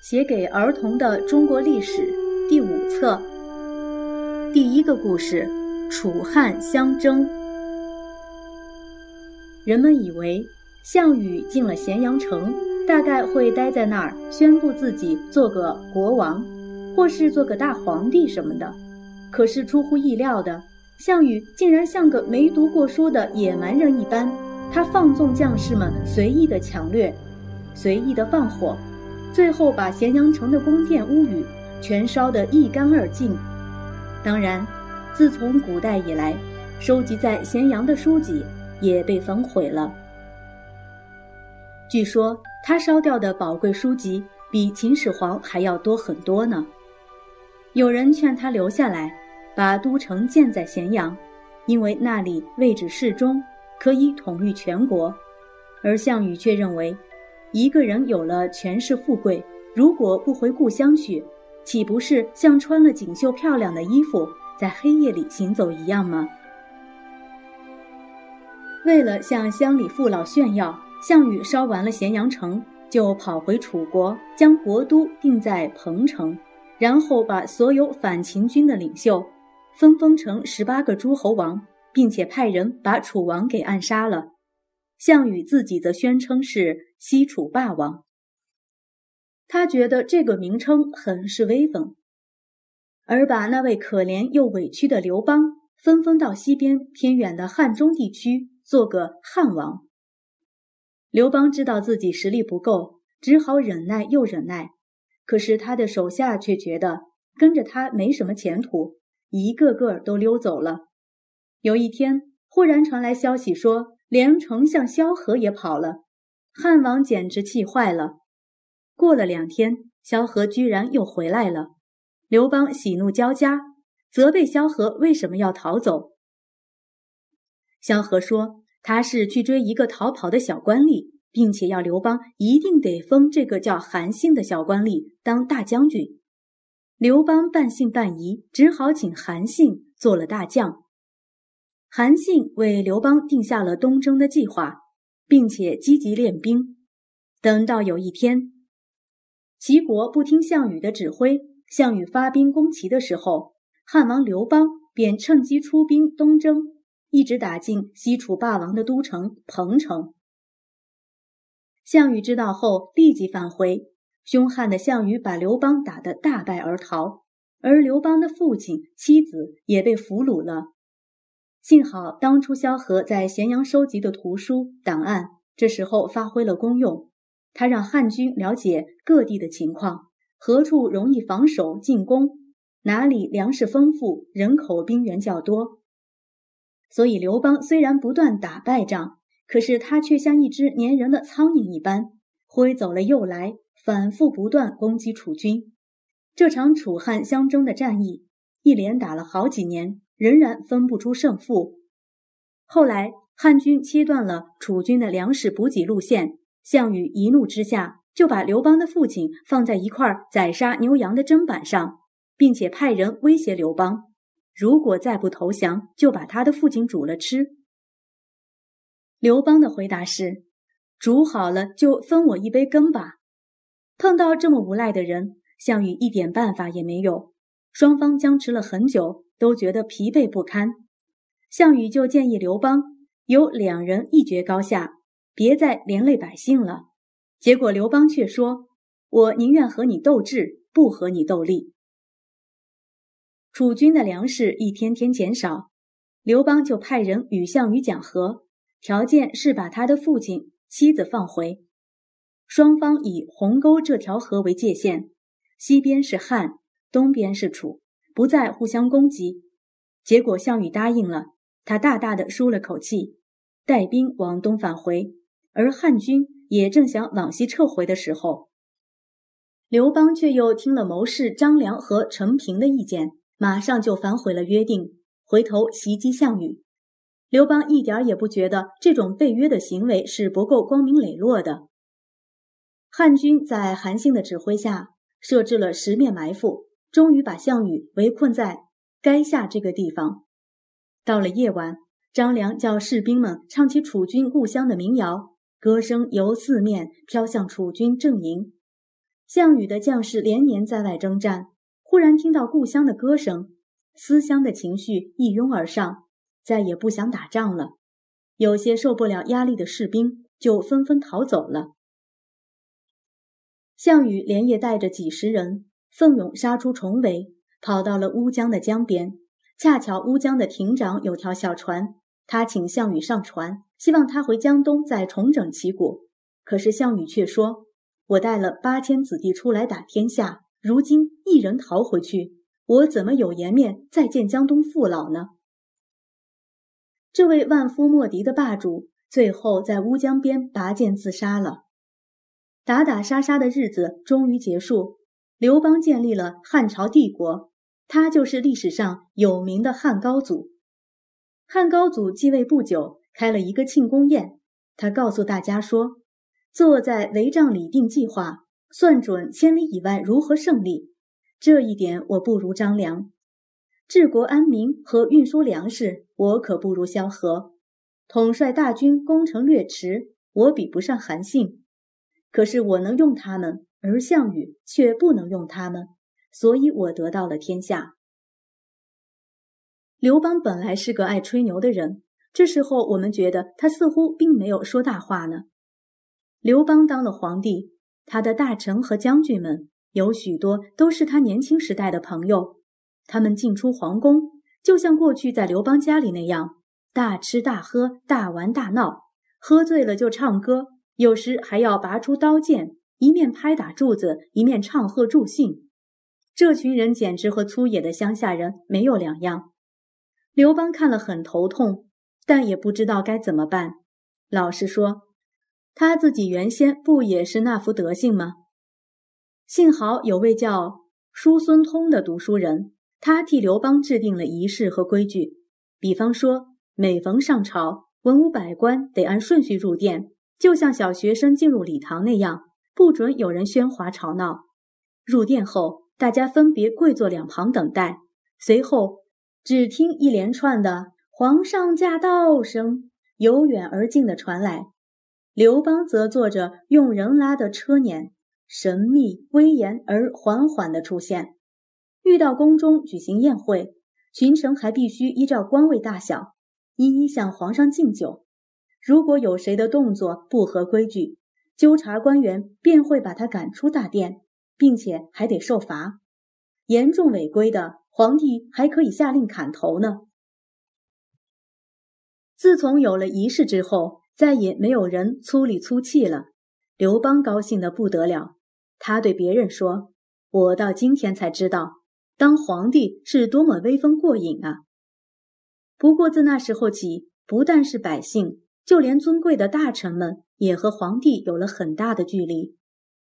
写给儿童的中国历史第五册，第一个故事：楚汉相争。人们以为项羽进了咸阳城，大概会待在那儿，宣布自己做个国王，或是做个大皇帝什么的。可是出乎意料的，项羽竟然像个没读过书的野蛮人一般，他放纵将士们随意的抢掠，随意的放火。最后把咸阳城的宫殿屋宇全烧得一干二净。当然，自从古代以来，收集在咸阳的书籍也被焚毁了。据说他烧掉的宝贵书籍比秦始皇还要多很多呢。有人劝他留下来，把都城建在咸阳，因为那里位置适中，可以统御全国。而项羽却认为。一个人有了权势富贵，如果不回故乡去，岂不是像穿了锦绣漂亮的衣服，在黑夜里行走一样吗？为了向乡里父老炫耀，项羽烧完了咸阳城，就跑回楚国，将国都定在彭城，然后把所有反秦军的领袖分封成十八个诸侯王，并且派人把楚王给暗杀了。项羽自己则宣称是西楚霸王，他觉得这个名称很是威风，而把那位可怜又委屈的刘邦分封到西边偏远的汉中地区做个汉王。刘邦知道自己实力不够，只好忍耐又忍耐，可是他的手下却觉得跟着他没什么前途，一个个都溜走了。有一天，忽然传来消息说。连丞相萧何也跑了，汉王简直气坏了。过了两天，萧何居然又回来了。刘邦喜怒交加，责备萧何为什么要逃走。萧何说他是去追一个逃跑的小官吏，并且要刘邦一定得封这个叫韩信的小官吏当大将军。刘邦半信半疑，只好请韩信做了大将。韩信为刘邦定下了东征的计划，并且积极练兵。等到有一天，齐国不听项羽的指挥，项羽发兵攻齐的时候，汉王刘邦便趁机出兵东征，一直打进西楚霸王的都城彭城。项羽知道后，立即返回。凶悍的项羽把刘邦打得大败而逃，而刘邦的父亲、妻子也被俘虏了。幸好当初萧何在咸阳收集的图书档案，这时候发挥了功用。他让汉军了解各地的情况，何处容易防守进攻，哪里粮食丰富，人口兵员较多。所以刘邦虽然不断打败仗，可是他却像一只粘人的苍蝇一般，挥走了又来，反复不断攻击楚军。这场楚汉相争的战役，一连打了好几年。仍然分不出胜负。后来汉军切断了楚军的粮食补给路线，项羽一怒之下就把刘邦的父亲放在一块宰杀牛羊的砧板上，并且派人威胁刘邦，如果再不投降，就把他的父亲煮了吃。刘邦的回答是：“煮好了就分我一杯羹吧。”碰到这么无赖的人，项羽一点办法也没有。双方僵持了很久。都觉得疲惫不堪，项羽就建议刘邦由两人一决高下，别再连累百姓了。结果刘邦却说：“我宁愿和你斗智，不和你斗力。”楚军的粮食一天天减少，刘邦就派人与项羽讲和，条件是把他的父亲、妻子放回。双方以鸿沟这条河为界限，西边是汉，东边是楚。不再互相攻击，结果项羽答应了，他大大的舒了口气，带兵往东返回。而汉军也正想往西撤回的时候，刘邦却又听了谋士张良和陈平的意见，马上就反悔了约定，回头袭击项羽。刘邦一点也不觉得这种背约的行为是不够光明磊落的。汉军在韩信的指挥下设置了十面埋伏。终于把项羽围困在垓下这个地方。到了夜晚，张良叫士兵们唱起楚军故乡的民谣，歌声由四面飘向楚军阵营。项羽的将士连年在外征战，忽然听到故乡的歌声，思乡的情绪一拥而上，再也不想打仗了。有些受不了压力的士兵就纷纷逃走了。项羽连夜带着几十人奋勇杀出重围，跑到了乌江的江边。恰巧乌江的亭长有条小船，他请项羽上船，希望他回江东再重整旗鼓。可是项羽却说：“我带了八千子弟出来打天下，如今一人逃回去，我怎么有颜面再见江东父老呢？”这位万夫莫敌的霸主，最后在乌江边拔剑自杀了。打打杀杀的日子终于结束，刘邦建立了汉朝帝国。他就是历史上有名的汉高祖。汉高祖继位不久，开了一个庆功宴。他告诉大家说：“坐在帷帐里定计划，算准千里以外如何胜利。这一点我不如张良。治国安民和运输粮食，我可不如萧何。统帅大军攻城略池，我比不上韩信。可是我能用他们，而项羽却不能用他们。”所以我得到了天下。刘邦本来是个爱吹牛的人，这时候我们觉得他似乎并没有说大话呢。刘邦当了皇帝，他的大臣和将军们有许多都是他年轻时代的朋友，他们进出皇宫，就像过去在刘邦家里那样，大吃大喝、大玩大闹，喝醉了就唱歌，有时还要拔出刀剑，一面拍打柱子，一面唱和助兴。这群人简直和粗野的乡下人没有两样。刘邦看了很头痛，但也不知道该怎么办。老实说，他自己原先不也是那副德行吗？幸好有位叫叔孙通的读书人，他替刘邦制定了仪式和规矩。比方说，每逢上朝，文武百官得按顺序入殿，就像小学生进入礼堂那样，不准有人喧哗吵闹。入殿后。大家分别跪坐两旁等待，随后只听一连串的“皇上驾到”声由远而近的传来。刘邦则坐着用人拉的车辇，神秘威严而缓缓地出现。遇到宫中举行宴会，群臣还必须依照官位大小，一一向皇上敬酒。如果有谁的动作不合规矩，纠察官员便会把他赶出大殿。并且还得受罚，严重违规的，皇帝还可以下令砍头呢。自从有了仪式之后，再也没有人粗里粗气了。刘邦高兴的不得了，他对别人说：“我到今天才知道，当皇帝是多么威风过瘾啊！”不过自那时候起，不但是百姓，就连尊贵的大臣们也和皇帝有了很大的距离。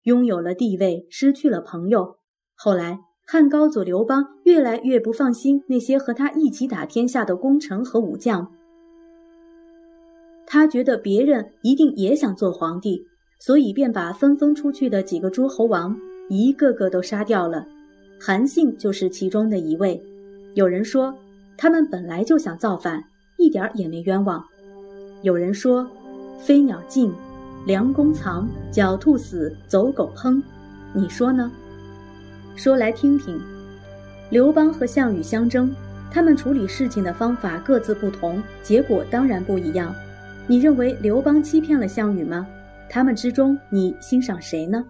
拥有了地位，失去了朋友。后来，汉高祖刘邦越来越不放心那些和他一起打天下的功臣和武将，他觉得别人一定也想做皇帝，所以便把纷纷出去的几个诸侯王一个个都杀掉了。韩信就是其中的一位。有人说，他们本来就想造反，一点也没冤枉。有人说，飞鸟尽。良弓藏，狡兔死，走狗烹，你说呢？说来听听。刘邦和项羽相争，他们处理事情的方法各自不同，结果当然不一样。你认为刘邦欺骗了项羽吗？他们之中，你欣赏谁呢？